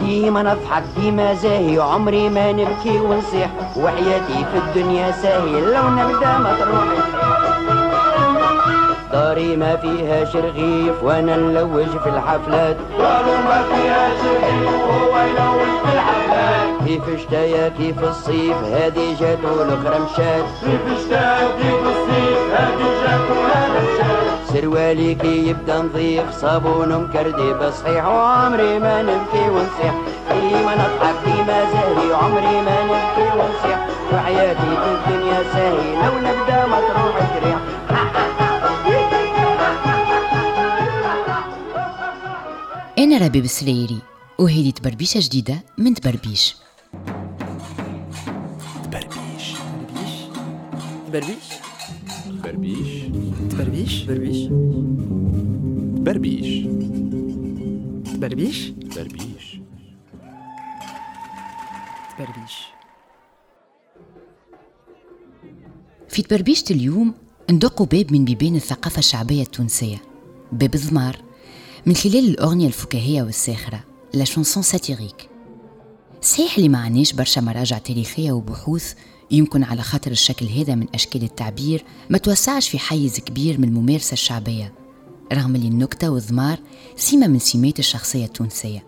ديما نضحك ديما زاهي عمري ما نبكي ونصيح. وحياتي في الدنيا ساهي لو نبدأ ما تروح داري ما فيها شرغيف وأنا نلوج في الحفلات. داري ما فيها شرغيف وهو يلوج في الحفلات. كيف شتايا كيف الصيف هادي جاتو الاخرى مشات كيف شتايا كيف سروالي كي يبدأ نظيف صابون مكردي صحيح وعمري ما نبكي ونصيح. ديما نضحك ديما زاهي عمري ما نبكي ونصيح. وحياتي في الدنيا ساهي لو نبدأ ما تروح تريح أنا ربيب السريري وهذه تبربيشة جديدة من تبربيش. تبربيش. تبربيش؟ تبربيش تبربيش تبربيش بربيش تبربيش بربيش تبربيش في تبربيشة اليوم ندقوا باب من بيبان الثقافة الشعبية التونسية. باب الضمار من خلال الأغنية الفكاهية والساخرة لا شونسون ساتيريك صحيح اللي ما عناش برشا مراجع تاريخية وبحوث يمكن على خاطر الشكل هذا من أشكال التعبير ما توسعش في حيز كبير من الممارسة الشعبية رغم اللي النكتة والضمار سمة من سمات الشخصية التونسية.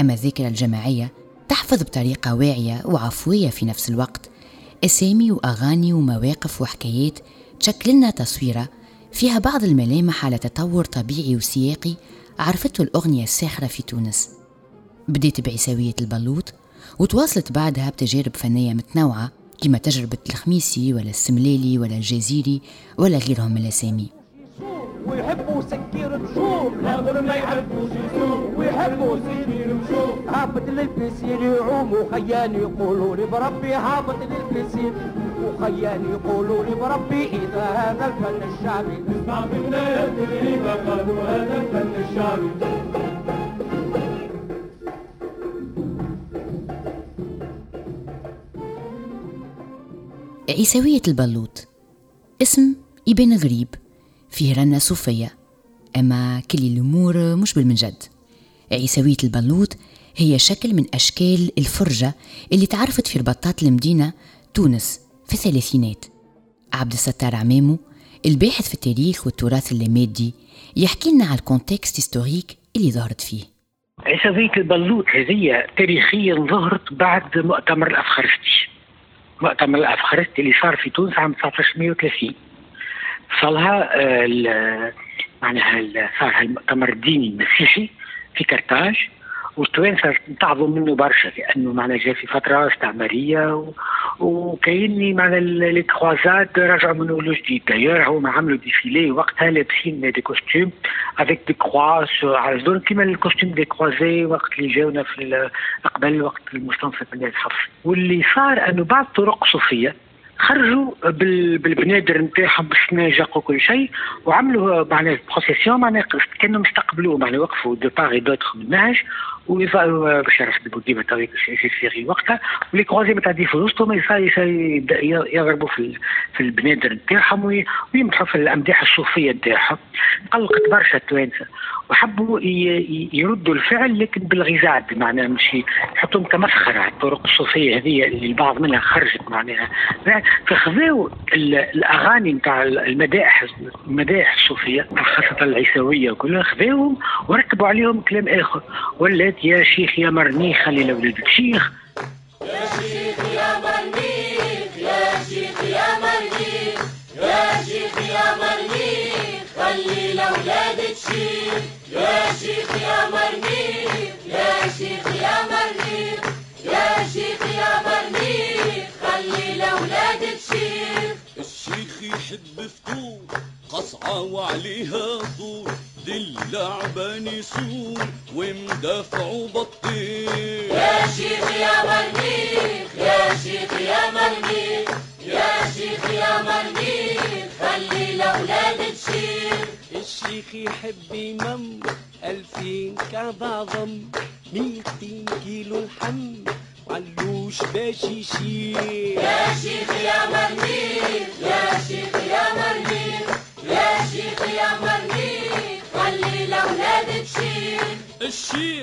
أما الذاكرة الجماعية تحفظ بطريقة واعية وعفوية في نفس الوقت أسامي وأغاني ومواقف وحكايات تشكل لنا تصويرة فيها بعض الملامح على تطور طبيعي وسياقي عرفته الأغنية الساخرة في تونس. بديت بعيساوية البلوط وتواصلت بعدها بتجارب فنية متنوعة كما تجربة الخميسي ولا السملالي ولا الجزيري ولا غيرهم من الأسامي. ويحبوا سكير بشوم ناظر ما يحبوا يسوم ويحبوا سكير بشوم هابط للبسير يعوم وخيان يقولوا لي بربي هابط للبسير. وخيان يقولوا لي بربي إذا هذا الفن الشعبي. اسمع يا تدريبة قالوا هذا الفن الشعبي. عيساوية البلوط. اسم يبان غريب فيه رنة صوفية. أما كل الأمور مش بالمنجد. عيساوية البلوط هي شكل من أشكال الفرجة اللي تعرفت في رباطات المدينة تونس في الثلاثينات. عبد الستار عمامو الباحث في التاريخ والتراث اللامادي يحكي لنا على ال contexte historique اللي ظهرت فيه. عيساوية البلوط هذه تاريخيا ظهرت بعد مؤتمر الأفخارستي. مؤتمر الأفخارستي اللي صار في تونس عام 1930 صلها آه، معناها صار المؤتمر الديني المسيحي في كرتاج. والتوانسة نتعظوا منه برشا لأنه معنا جاء في فترة استعمارية وكايني معنا les croisades رجعوا منه له جديد. d'ailleurs هما عملوا défilé وقتها لابسين des costumes avec des croix على جدون كيما ال costume des croisés وقت اللي جاونا في قبل وقت المستنصف بن الحفص واللي صار أنه بعض طرق صوفية خرجوا بالبنادر نتاعهم بالسناجق وكل شيء وعملوا معناها procession معناها كانوا مستقبلوا معناها وقفوا de part et d'autre من النهج باش يرحبوا ديما تويك في وقتها و les croisés تتعدى وسطهم يضربوا في في البنادر نتاعهم ويمدحوا في الامداح الصوفية نتاعهم قلقت برشا التوانسه وحبوا يردوا الفعل لكن بالغزاد معناها مش يحطوهم كمسخرة. الطرق الصوفية هذه اللي البعض منها خرجت معناها. فخذوا الأغاني نتاع المدائح المدائح الصوفية خاصة العيسويه وكلها خذوهم وركبوا عليهم كلام آخر. ولات يا شيخ يا مرنيخ خلي لاولادك شيخ. يا شيخ يا مرنيخ يا شيخ يا مرنيخ يا شيخ يا مرنيخ خلي لأولادك شيخ. الشيخ يحب فطور قصعة وعليها طول دي اللعبة نسور ومدافع وبطيخ يا شيخ يا مرنيخ يا شيخ يا مرنيخ يا شيخ يا مرنيخ خلي لأولاد الشيخ الشيخ يحب يمم ألفين كعب عظم ميتين كيلو لحم علوش باش يشيل يا شيخ يا مرنيخ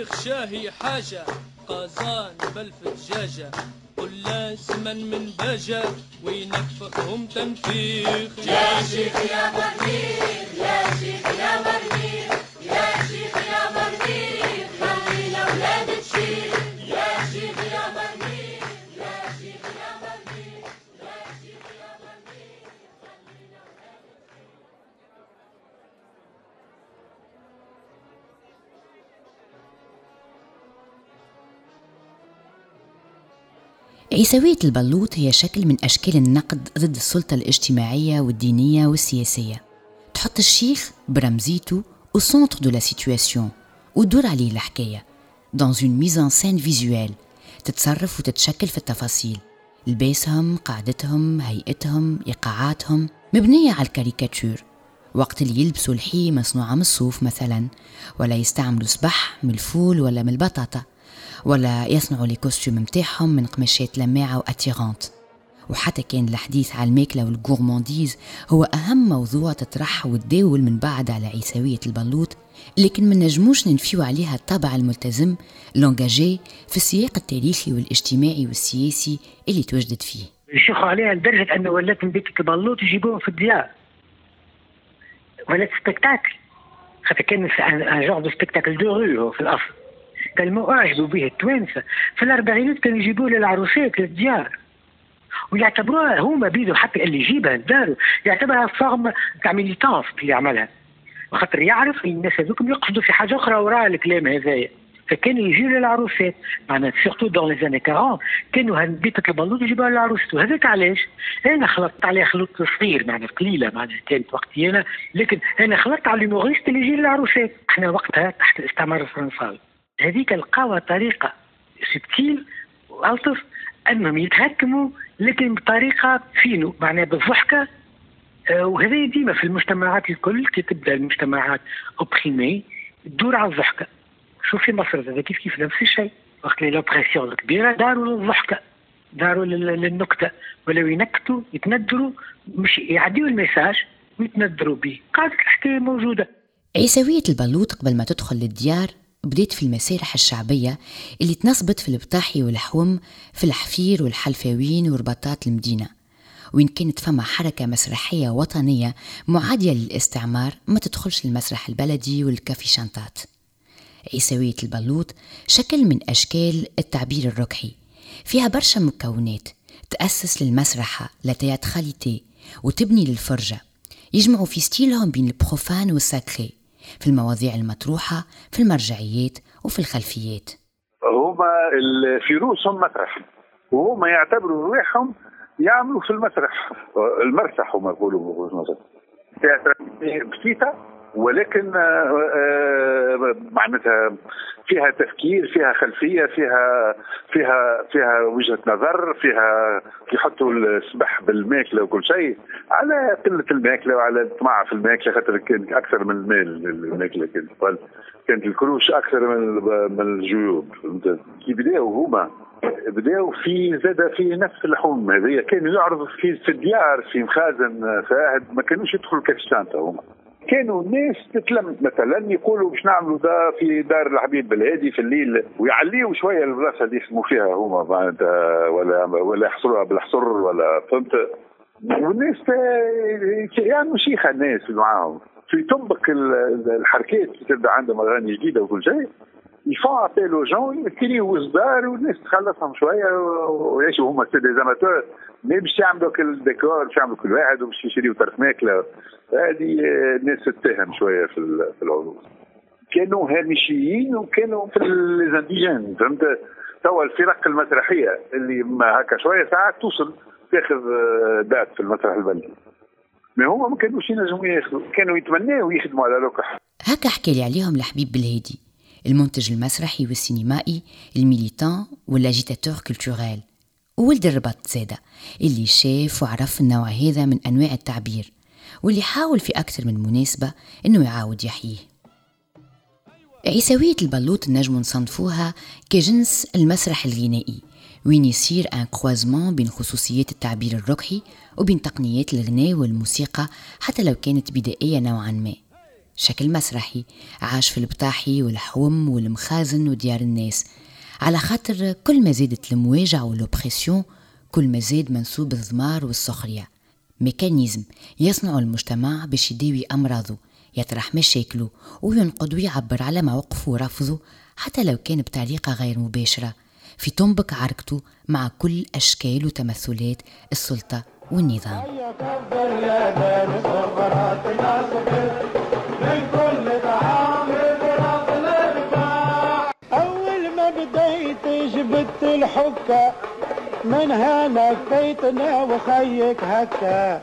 تنفيخ شاهي حاجة قازان بلف دجاجة قل زمن من باجة وينفخهم تنفيخ. يا شيخ يا مريخ يا شيخ يا مريخ عيسوية البلوط هي شكل من أشكال النقد ضد السلطة الاجتماعية والدينية والسياسية. تحط الشيخ برمزيته au centre de la situation وتدور عليه الحكاية dans une mise en scène visuelle تتصرف وتتشكل في التفاصيل. لباسهم قعدتهم هيئتهم إيقاعاتهم مبنية على الكاريكاتير وقت اللي يلبسوا الحي مصنوعة من الصوف مثلا ولا يستعملوا سبح من الفول ولا من البطاطا. ولا يصنعوا les costumes متاعهم من قماشات لماعة و attirantes وحتى كان الحديث على الماكلة و ال gourmandise هو أهم موضوع تطرح وتداول من بعد على عيسوية البلوط لكن ما نجموش ننفيو عليها الطابع الملتزم l'engagé في السياق التاريخي والاجتماعي والسياسي اللي توجدت فيه. يشيخوا عليها لدرجة انه ولات نبيت البلوط يجيبوهم في الديار. ولات spectacle خاطر كان un genre de spectacle de rue في الأصل. كانوا اعجبوا به التوانسة في الأربعينات كانوا يجيبوه للعروسات للديار ويعتبروها هما بيدو حتى اللي يجيبها لدارو يعتبرها forme تاع militance اللي عملها وخاطر يعرف الناس هذوكم يقصدوا في حاجة أخرى وراء الكلام هذايا. فكانوا يجيو للعروسات معناها surtout dans les années 40 كانوا هنبيتة البلوط يجيبوها للعروسات وهذاك علاش؟ أنا خلطت عليها خلط صغير معناها قليلة معناها كانت وقتي أنا. لكن أنا خلطت على ال humoristes اللي يجي للعروسات. إحنا وقتها تحت الاستعمار الفرنساوي. هذيك لقاوها طريقة subtile والطف أنهم يتهكموا لكن بطريقة fine معناها بالضحكه آه، وهذا ديما في المجتمعات الكل كي تبدأ المجتمعات opprimés تدور على الضحكة. شوف في مصر هذا كيف كيف نفس الشيء. وقت اللي l'oppression الكبيره داروا للضحكه داروا لل- للنكته ولو ينكتوا يتندروا مش يعديوا الميساج ويتندروا به. قاعدة الحكاية موجودة. عيسوية البلوط قبل ما تدخل للديار بديت في المسارح الشعبية اللي تنصبت في البطاحي والحوم في الحفير والحلفاوين ورباطات المدينة. وين كانت فما حركة مسرحية وطنية معادية للاستعمار ما تدخلش المسرح البلدي والكافي شانتات عيسوية البلوط شكل من أشكال التعبير الركحي. فيها برشا مكونات تأسس للمسرحة لتياتراليتي وتبني للفرجة. يجمعوا في ستيلهم بين البروفان والساكري. في المواضيع المطروحة في المرجعيات وفي الخلفيات. هما ال- في روسهم مسرح. وهما يعتبروا رواحهم يعملوا في المسرح. المسرح هما يقولوا مصر تياتر بسيطة. ولكن آه، آه، معناتها فيها تفكير فيها خلفية فيها فيها فيها وجهة نظر فيها يحطوا السبح بالماكلة وكل شيء على قلة الماكلة وعلى الطمع في الماكلة خاطر كانت أكثر من المال الماكلة كانت كانت الكروش أكثر من من الجيوب كي بداوا هما بداوا في زاد في نفس اللحوم هذه كانوا يعرضوا في الديار في مخازن فاهد ما كانوش يدخلوا كاستانتا هما. كانوا الناس تتلم مثلا يقولوا باش نعملوا دا في دار الحبيب بالهادي في الليل ويعليوا شوية البلاصة اللي يخدموا فيها هما معناتها ولا ولا يحصروها بالحصر ولا فهمت؟ والناس يعملوا شيخة الناس معاهم. في تنبك ال- الحركات تبدأ عندهم أغاني جديدة وكل شيء. يفون ابيل أو جون يكريو وزدار والناس تخلصهم شوية ويعيشوا هما سي دي زاماتور مي باش يعملوا كل الديكور باش يعملوا كل واحد وباش يشريوا طرف ماكله هذه آه، الناس تتهم شوية في في العروض كانوا هامشيين وكانوا في les indigènes فهمت توا الفرق المسرحيه اللي ما هكا شوية ساعات توصل تاخذ آه، دات في المسرح البلدي ما هما ما كانوش ينجموا ياخذوا كانوا يتمناوا يخدموا على لوكح هكا حكى لي عليهم الحبيب بالهادي المنتج المسرحي والسينمائي ال militant وال agitateur culturel. وولد الرباط زادة اللي شاف وعرف النوع هذا من أنواع التعبير واللي حاول في أكثر من مناسبة إنه يعاود يحييه. عيسوية البلوط نجم نصنفوها كجنس المسرح الغنائي وين يصير ان كروازمون بين خصوصيات التعبير الركحي وبين تقنيات الغناء والموسيقى حتى لو كانت بدائية نوعا ما. شكل مسرحي عاش في البطاحي والحوم والمخازن وديار الناس. على خاطر كل ما زادت المواجع و l'oppression كل ما زاد منسوب الضمار والسخرية. mécanisme يصنع المجتمع باش يداوي أمراضه يطرح مشاكله وينقد ويعبر على مواقفه ورفضه حتى لو كان بطريقة غير مباشرة. في تنبك عركته مع كل أشكال وتمثلات السلطة والنظام. جبت الحكة من هنا كفيتنا وخيك هكا.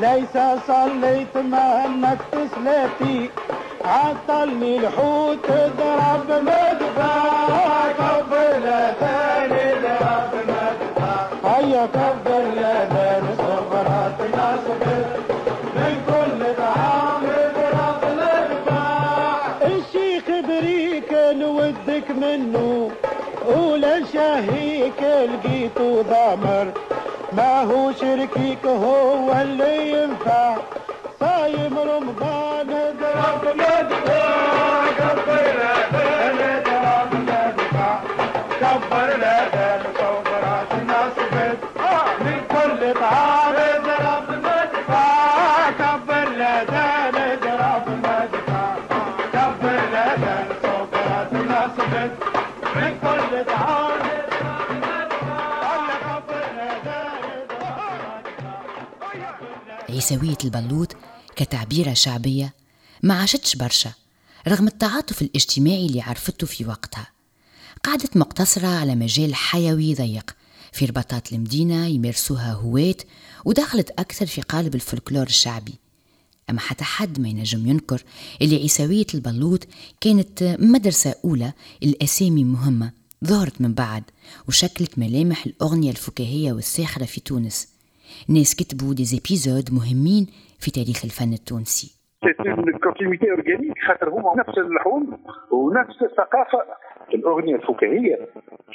ليس صليت ما انك تسلاتي عطلني الحوت ضرب مدفع. لا ثاني ضرب مدفع هيا كبر Oh. عيسوية البلوط كتعبيرة شعبية ما عاشتش برشا رغم التعاطف الاجتماعي اللي عرفته في وقتها. قعدت مقتصرة على مجال حيوي ضيق في رباطات المدينة يمارسوها هواة ودخلت أكثر في قالب الفلكلور الشعبي. أما حتى حد ما ينجم ينكر اللي عيسوية البلوط كانت مدرسة أولى الأسامي مهمة ظهرت من بعد وشكلت ملامح الأغنية الفكاهية والساخرة في تونس. ناس كتبوا des épisodes مهمين في تاريخ الفن التونسي continuité organique خاطر هما نفس اللحون ونفس الثقافه الاغنيه الفكاهيه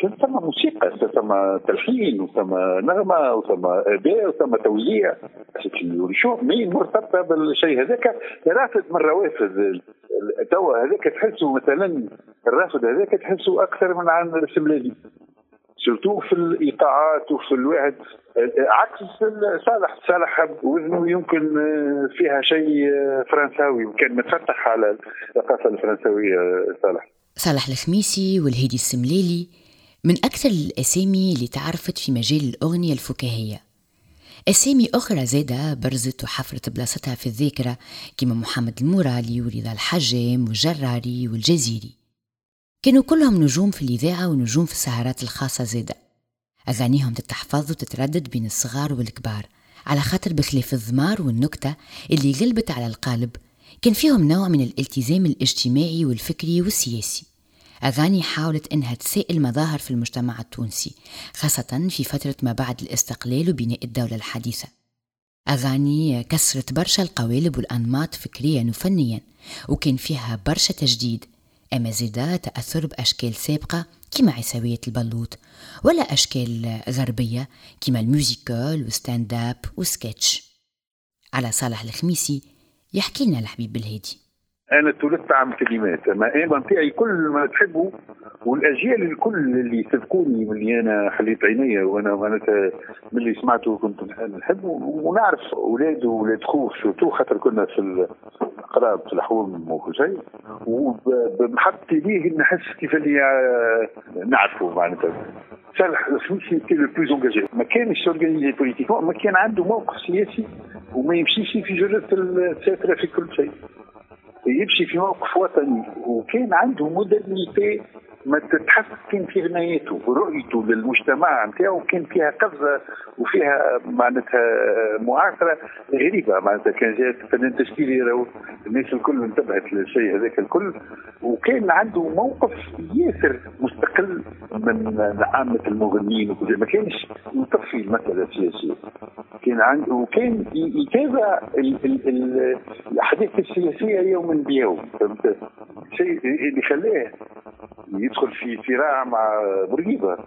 كان ثم موسيقى ثم تلحين وثم نغمه وثم اداء وثم توزيع مين مرتبطه بالشيء هذاك رافد من روافد توا هذاك تحسه مثلا الرافد هذاك تحسه أكثر من عن السملالي سورتو في الايقاعات وفي الواحد عكس صالح صالح وزنه يمكن فيها شيء فرنساوي وكان متفتح على الثقافة الفرنساوية صالح. صالح الخميسي والهيدي السمليلي من أكثر الأسامي اللي تعرفت في مجال الأغنية الفكاهية. أسامي أخرى زادة برزت وحفرت بلاصتها في الذاكرة كما محمد المورالي ورضا الحجام والجراري والجزيري. كانوا كلهم نجوم في الإذاعة ونجوم في السهرات الخاصة زادة أغانيهم تتحفظ وتتردد بين الصغار والكبار على خاطر بخلاف الضمار والنكتة اللي غلبت على القالب كان فيهم نوع من الالتزام الاجتماعي والفكري والسياسي. أغاني حاولت إنها تسائل مظاهر في المجتمع التونسي خاصة في فترة ما بعد الاستقلال وبناء الدولة الحديثة. أغاني كسرت برشا القوالب والأنماط فكريا وفنيا وكان فيها برشا تجديد أما زادة تأثر بأشكال سابقة كما عيسوية البلوط ولا أشكال غربية كما ال musical و stand up و sketch على صالح الخميسي يحكي لنا الحبيب بالهادي. أنا تولدت عام كلمات. اما أنا نتاعي كل ما تحبوا والأجيال الكل اللي سبقوني واللي أنا حليت عيني وأنا معناتها من اللي سمعته كنت نحب ونعرف أولاد واولاد خوف surtout خاطر كنا في القراب في الحوم وكل شيء وبمحطتي ليه نحس كيف اللي نعرفه معناتها. صالح الخميسي كان le plus engagé ما كانش organisé politiquement ما كان عنده موقف سياسي وما يمشيش في جرة الساترة في كل شيء. يمشي في موقف وطني وكان عنده modernité ما تتحس كان في غناياته رؤيته للمجتمع نتاعو كان فيها قفزة وفيها معناتها معاصرة غريبة. معناتها كان جات فنان تشكيلي راهو الناس الكل انتبهت للشيء هذاك الكل وكان عنده موقف ياسر مستقل من عامة المغنيين وكل ما كانش مطفي المسألة السياسية. كان عنده وكان يتابع الأحداث السياسية يوما بيوم. فهمت؟ شيء اللي خلاه تدخل في صراع مع بورقيبه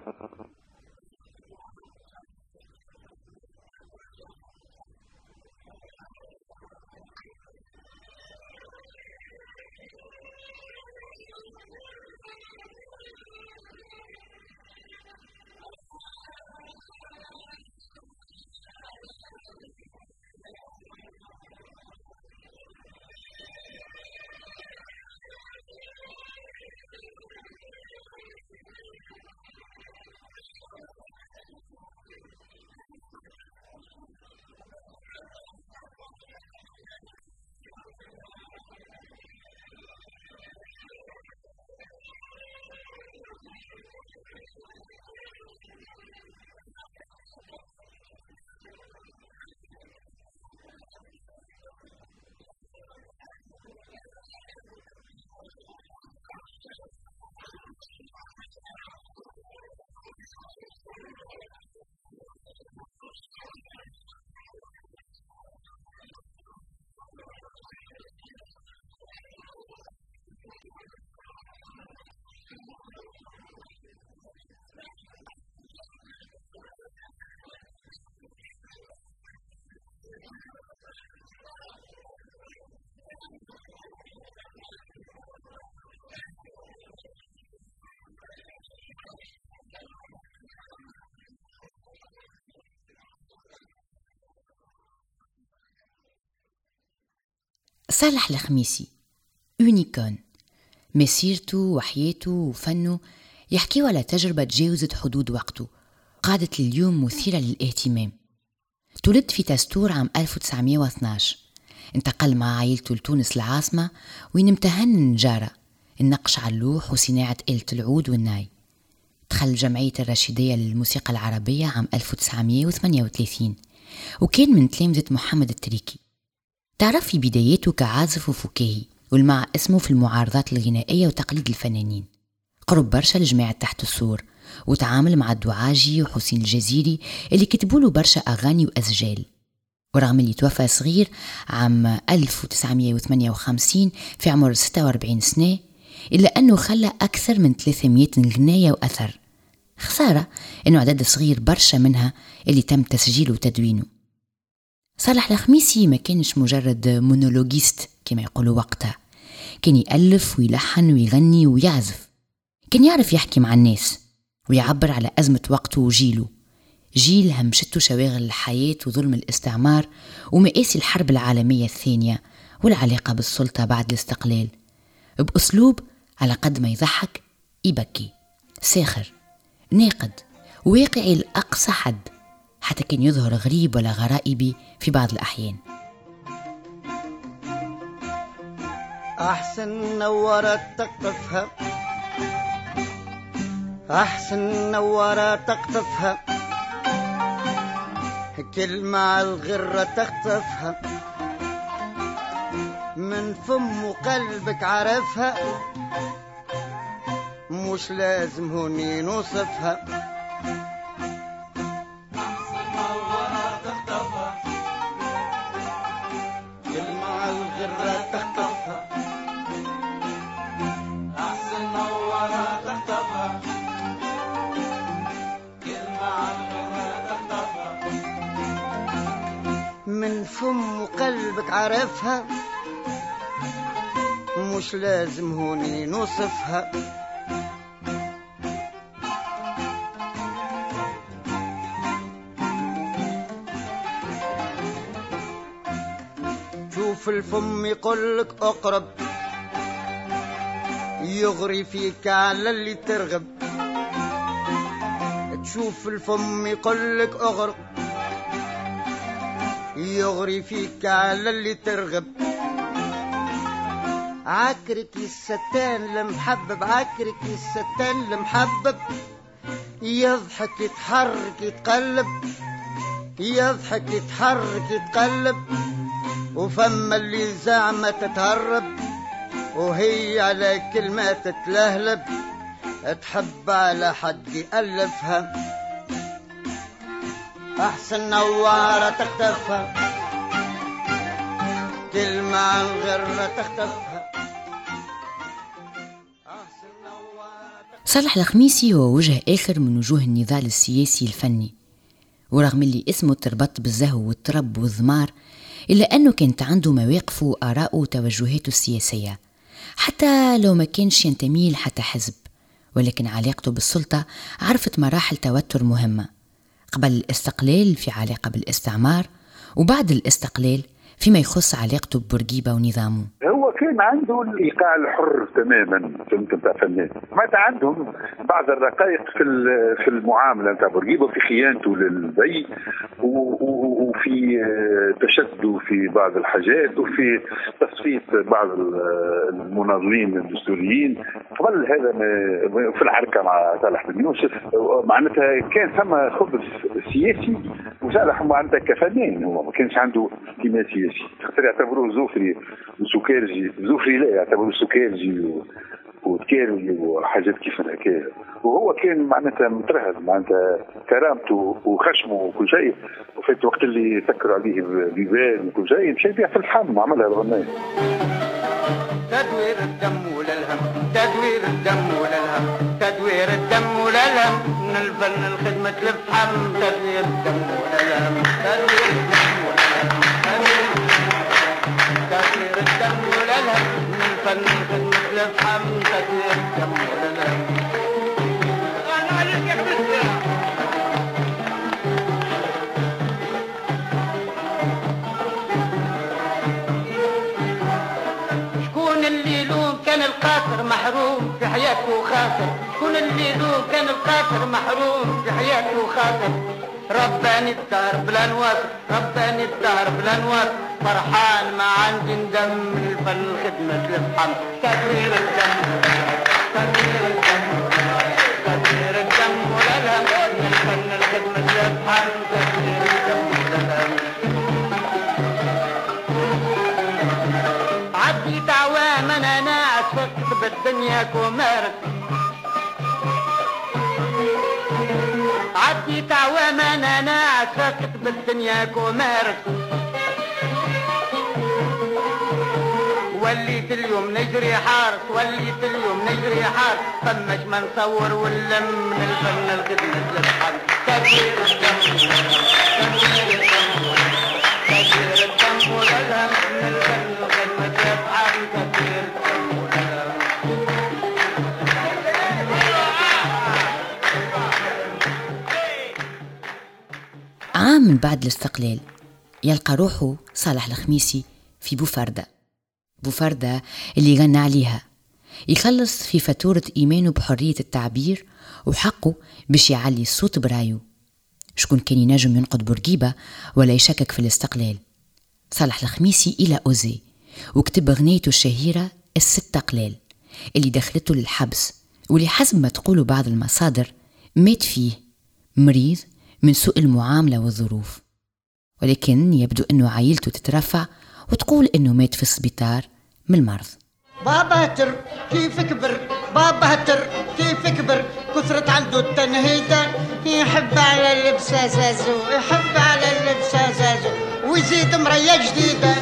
صالح الخميسي يونيكون مسيرته وحياته وفنه يحكيوا على تجربة تجاوزت حدود وقته قعدت لليوم مثيرة للاهتمام. تولد في تستور عام 1912 انتقل مع عائلته لتونس العاصمة وين امتهن النجارة النقش على اللوح وصناعة آلة العود والناي. دخل جمعية الرشيدية للموسيقى العربية عام 1938 وكان من تلامذة محمد التريكي. تعرف في بداياته كعازف وفكاهي والمع اسمه في المعارضات الغنائية وتقليد الفنانين. قرب برشا لجماعة تحت السور وتعامل مع الدعاجي وحسين الجزيري اللي كتبوا له برشا أغاني وأسجال. ورغم اللي توفى صغير عام 1958 في عمر 46 سنة إلا أنه خلى أكثر من 300 غناية وأثر. خسارة أنه عدد صغير برشا منها اللي تم تسجيله وتدوينه. صالح الخميسي ما كانش مجرد مونولوجيست كما يقولوا وقتها كان يألف ويلحن ويغني ويعزف. كان يعرف يحكي مع الناس ويعبر على أزمة وقته وجيله. جيل همشته شواغل الحياة وظلم الاستعمار ومآسي الحرب العالمية الثانية والعلاقة بالسلطة بعد الاستقلال. بأسلوب على قد ما يضحك يبكي. ساخر ناقد واقعي لأقصى حد. حتى كان يظهر غريب ولا غرائبي في بعض الأحيان. أحسن نورت تقطفها. أحسن نورت تقطفها. كلمة الغرة تخطفها من فم وقلبك عرفها. مش لازم هوني نوصفها. عرفها. مش لازم هوني نوصفها. شوف الفم يقولك اقرب. يغري فيك على اللي ترغب. تشوف الفم يقولك اغرب يغري فيك على اللي ترغب. عكرك الستان المحبب عكرك الستان المحبب. يضحك يتحرك يتقلب يضحك يتحرك يتقلب. وفما اللي زعمة تتهرب وهي على كلمة تتلهلب. تحب على حد يألفها. أحسن نوارة تختفها كلمة عن غيرها صالح الخميسي هو وجه آخر من وجوه النضال السياسي الفني. ورغم اللي اسمه تربط بالزهو والطرب والضمار إلا أنه كانت عنده مواقفه وآراءه وتوجهاته السياسية حتى لو ما كانش ينتمي لحتى حزب ولكن علاقته بالسلطة عرفت مراحل توتر مهمة. قبل الاستقلال في علاقة بالاستعمار وبعد الاستقلال فيما يخص علاقته ببورقيبة ونظامه. كان عنده الايقاع الحر تماما فهمت نتاع فنان. معناتها عندهم بعض الرقائق في في المعاملة نتاع بورقيبه وفي خيانته للبي وفي تشدده في بعض الحاجات وفي تصفيه بعض المناضلين الدستوريين. قبل هذا في العركه مع صالح بن يوسف معناتها كان ثم خبز سياسي وصالح معناتها كفنان. هو ما كانش عنده انتماء سياسي. خاطر يعتبروه زوفري وسكرجي زوفري لا يعتبروه سكرجي و... وتكاري وحاجات كيف هكايا وهو كان معناتها مترهب معناتها كرامته وخشمه وكل شيء. وفات وقت اللي سكروا عليه بيبان وكل شيء مشى يبيع في الحم وعملها الغنايه تدوير الدم وللهم تدوير الدم وللهم تدوير الدم وللهم من الفن الخدمة الفحم تدوير الدم وللهم تدوير الدم شكون اللي لو كان القاصر محروم في حياته وخاطر شكون اللي لو كان القاصر محروم في حياته خاسر رباني الدار بلا نواصل رباني الدار بلا نواصل فرحان ما عندي ندم الفن خدمة الفحم تدوير الدم تدوير الدم تدوير الدم والألم من الفن الخدمة الفحم تدوير الدم والألم عديت عوام أنا ناس بالدنيا كومارس عديت عوام أنا فقت بالدنيا كومارس وليت اليوم نجري حارس وليت اليوم نجري حارس. فمش ما نصور ونلم من الفن الخدمة الدم تدوير الدم من بعد الاستقلال. يلقى روحه صالح الخميسي في بوفردة بوفردة اللي غنى عليها. يخلص في فاتورة إيمانه بحرية التعبير وحقه باش يعلي الصوت برايو. شكون كان ينجم ينقد بورقيبة ولا يشكك في الاستقلال؟ صالح الخميسي إلى أوزي وكتب أغنيته الشهيرة الست أقلال اللي دخلته للحبس واللي حسب ما تقول بعض المصادر مات فيه. مريض من سوء المعاملة والظروف. ولكن يبدو أنه عائلته تترفع وتقول أنه مات في السبيطار من المرض. بابا هتر كيف كبر؟ بابا هتر كيف كبر؟ كثرت عنده التنهيدة. يحب على اللبسة زازو يحب على اللبسة زازو ويزيد مرية جديدة.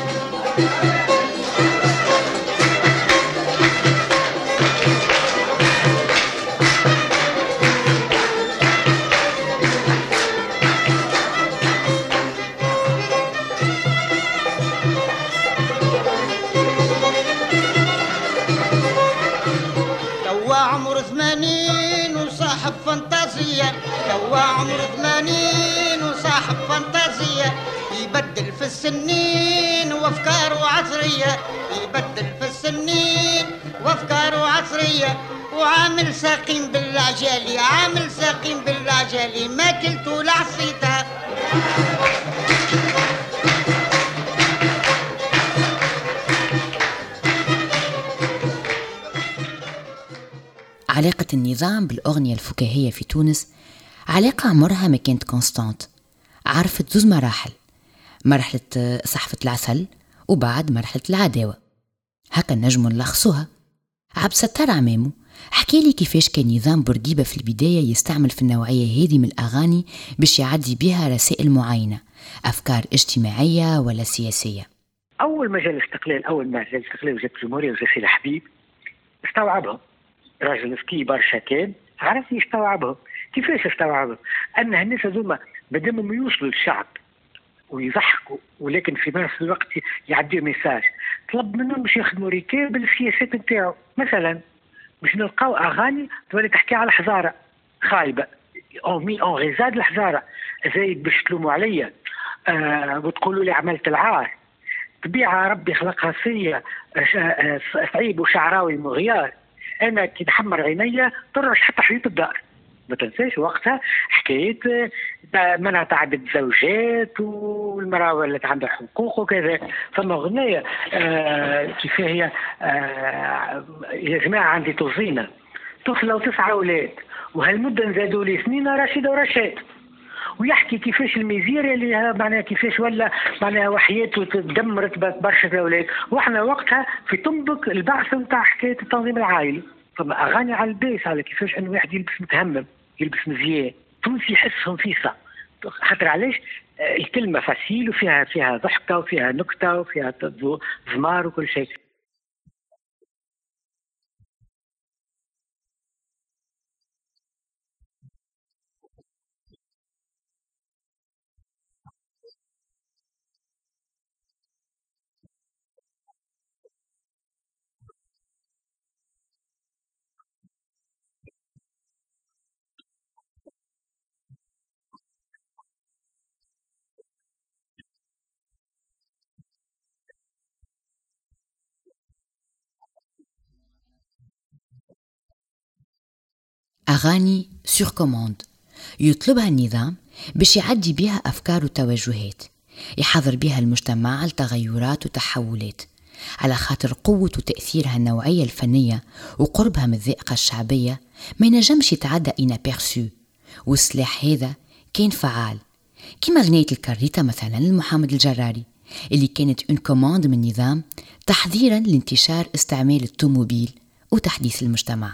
فانتازية يبدل في السنين وافكاره عصرية يبدل في السنين وافكاره عصرية وعامل ساقيم بالعجالي عامل ساقيم بالعجالي ما كلتو لعصيتها علاقة النظام بالأغنية الفكاهية في تونس علاقة عمرها ما كانت constante عرفت زوز مراحل. مرحلة آه، صحفة العسل وبعد مرحلة العداوة. هكا نجم نلخصوها. عبد الستار عمامو حكي لي كيفاش كان نظام بورقيبة في البداية يستعمل في النوعية هذه من الأغاني باش يعدي بها رسائل معينة أفكار اجتماعية ولا سياسية؟ أول ما جاء الاستقلال أول ما جاء الاستقلال وجات الجمهورية وجا سيدي حبيب استوعبها. راجل ذكي برشا كان عرف يستوعبها كيفاش استوعبها؟ ان الناس هذوما مادامهم يوصلوا للشعب ويضحكوا ولكن في نفس الوقت يعديوا message. طلب منهم باش يخدموا ركاب السياسات نتاعو. مثلا باش نلقاو أغاني تولي تحكي على الحضاره خايبة. اون مي اون غيزاد الحضاره زايد باش تلوموا عليا. آه وتقولوا لي عملت العار. طبيعة ربي خلقها فيا آه، صعيب وشعراوي مغيار. أنا كي نحمر عينيا ترش حتى حيط الدار. ما تنساش وقتها حكاية منع تعدد زوجات والمرأة ولات عندها حقوق وكذا. فما أغنية آه كيف هي؟ آه يا جماعة عندي توزينه طفلة وتسعة أولاد وهالمدة نزادوا لي سنين رشيدة ورشاد ويحكي كيفاش الميزيريا اللي ها معناها كيفاش ولا معناها وحياته تدمرت برشا الاولاد وإحنا وقتها في تنبك البعث نتاع حكاية التنظيم العائلي. فما أغاني على اللبس على كيفاش إنه واحد يلبس متهمم. يلبس مزيان. تونسي يحسهم فيسع خاطر علاش؟ آه، الكلمة facile وفيها فيها ضحكة وفيها نكتة وفيها ضمار وكل شيء. أغاني sur commande يطلبها النظام باش يعدي بها أفكار وتوجهات. يحضر بها المجتمع لتغيرات وتحولات. على خاطر قوة وتأثيرها النوعية الفنية وقربها من الذائقة الشعبية ما ينجمش يتعدى inaperçu والسلاح هذا كان فعال. كما غنية الكريتة مثلا لمحمد الجراري اللي كانت une commande من النظام تحذيرا لانتشار استعمال الطوموبيل. وتحديث المجتمع.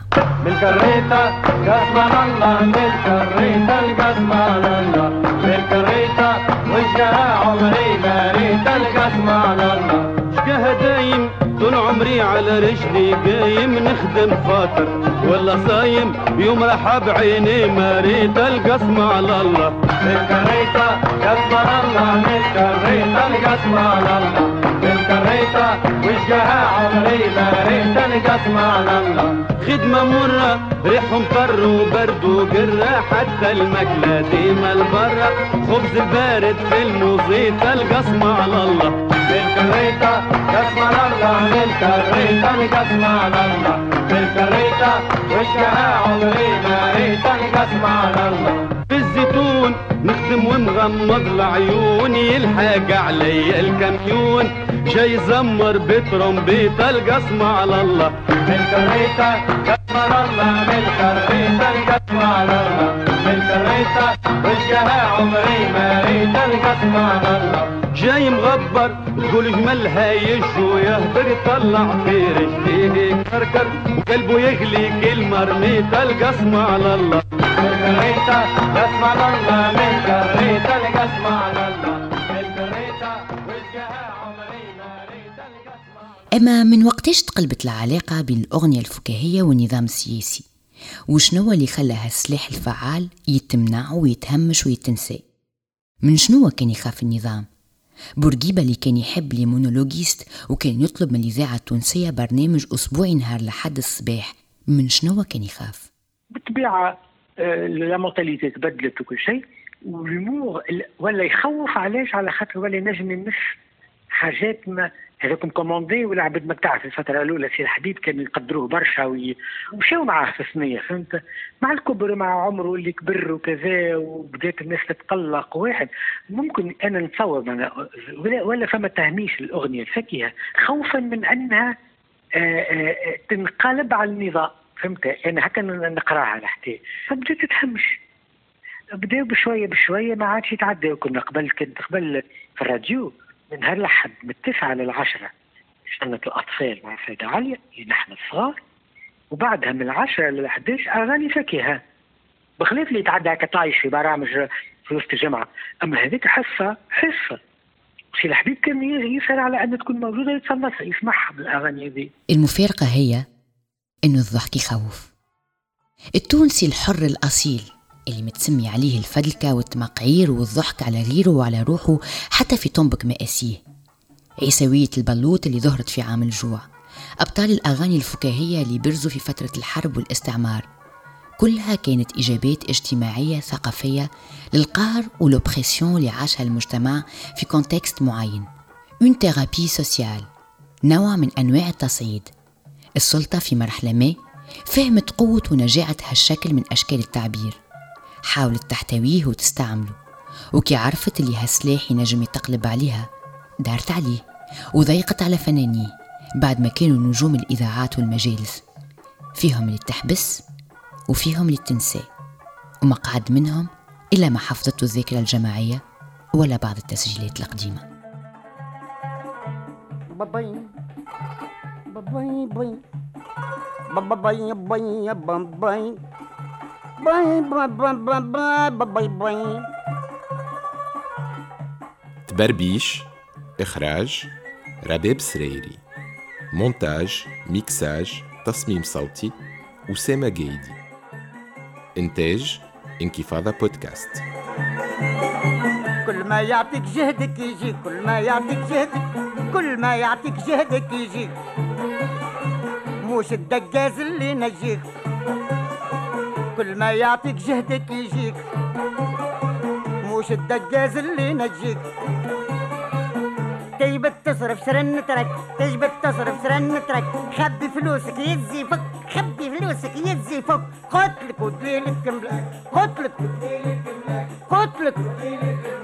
دايم طول عمري على رجلي قايم نخدم فاطر. ولا صايم يوم راح بعيني مريت القسم على الله بالكريتة قسم الله بالكريتة القسم على الله بالكريتة وجهها عمري مريت القسم على الله خدمة مرة ريح مطر وبرد وقرة حتى الماكلة ديما البرة. خبز بارد في الموزيت القسم على الله بالكريتة قسم على الله بالكريتة القسم على الله بالكريتة وجهها عمري مريت القسم على الله الزيتون نخدم ومغمض العيون يلحق علي الكاميون جاي زمر بترمبيت القسم على الله. بالكريتة قسم على الله بالكريتة القسم على الله. بالكريتة وجهها عمري مريت القسم على الله. جاي مغبر تقول جملها يجو يهدر يطلع في رجليه كركر وقلبه يغلي كل مرميت القسم على الله. بالكريتة قسم على الله بالكريتة القسم على الله. أما من وقتاش تقلبت العلاقة بين الأغنية الفكاهية والنظام السياسي؟ وشنو اللي خلى هالسلاح الفعال يتمنع ويتهمش ويتنسى؟ من شنو كان يخاف النظام؟ بورقيبة اللي كان يحب les monologuistes وكان يطلب من الإذاعة التونسية برنامج أسبوعي نهار لحد الصباح من شنو كان يخاف؟ بالطبيعة آه، لا mentalité تبدلت وكل شيء والأمور ولا يخوف علاش؟ على خاطر ولا ينجم يمس حاجات ما هذاكم commandé ولا عبد ما تعرف الفترة الأولى سي الحبيب كانوا يقدروه برشا ومشاو معاه في الثنية فهمت؟ مع الكبر مع عمره اللي كبر وكذا وبدات الناس تتقلق. واحد ممكن أنا نتصور معناها ولا, ولا فما تهميش الأغنية الفكاهية خوفا من أنها آه، آه، آه، تنقلب على النظام فهمت؟ أنا هكا نقراها على حتى فبدات تتهمش. بداو بشوية بشوية ما عادش يتعداو كنا قبل كنت قبل في الراديو من نهار لحد من التسعه للعشره سنة الأطفال مع سيدة عليا نحن الصغار وبعدها من العشرة لل 11 أغاني فاكهة بخلاف اللي يتعدى هكا طايش في برامج في وسط الجمعة. أما هذيك حصة حصة. سي الحبيب كان يسأل على أن تكون موجودة يتصنفها يسمعها بالأغاني هذه. المفارقة هي إنه الضحك يخوف. التونسي الحر الأصيل اللي متسمي عليه الفدلكة والتمقعير والضحك على غيره وعلى روحه حتى في طنبك مآسيه عيسوية البلوط اللي ظهرت في عام الجوع. أبطال الأغاني الفكاهية اللي برزوا في فترة الحرب والاستعمار. كلها كانت إجابات اجتماعية ثقافية للقهر وال oppression اللي عاشها المجتمع في contexte معين. une thérapie sociale نوع من أنواع التصعيد. السلطة في مرحلة ما فهمت قوة ونجاعة هالشكل من أشكال التعبير. حاولت تحتويه وتستعمله. وكي عرفت اللي هالسلاح ينجم يتقلب عليها دارت عليه وضيقت على فنانيه بعد ما كانوا نجوم الإذاعات والمجالس. فيهم اللي تحبس وفيهم اللي تنسى. وما قعد منهم إلا ما حفظته الذاكرة الجماعية ولا بعض التسجيلات القديمة. bye-bye bye-bye bye bye-bye bye bye-bye. تبربيش إخراج رباب سريري montage mixage تصميم صوتي أسامة جيدي إنتاج انكفاضة بودكاست كل ما يعطيك جهدك يجيك كل ما يعطيك جهدك كل ما يعطيك جهدك يجيك موش الدقاز اللي ينجيك كل ما يعطيك جهدك يجيك. موش الدقاز اللي ينجيك. تجبت تصرف سرن ترك تجبت تصرف سرن ترك خبي فلوسك يزي فك خبي فلوسك يزي فوق. قتلك ودليلك ملاك قتلك ودليلك ملاك قتلك ودليلك ملاك.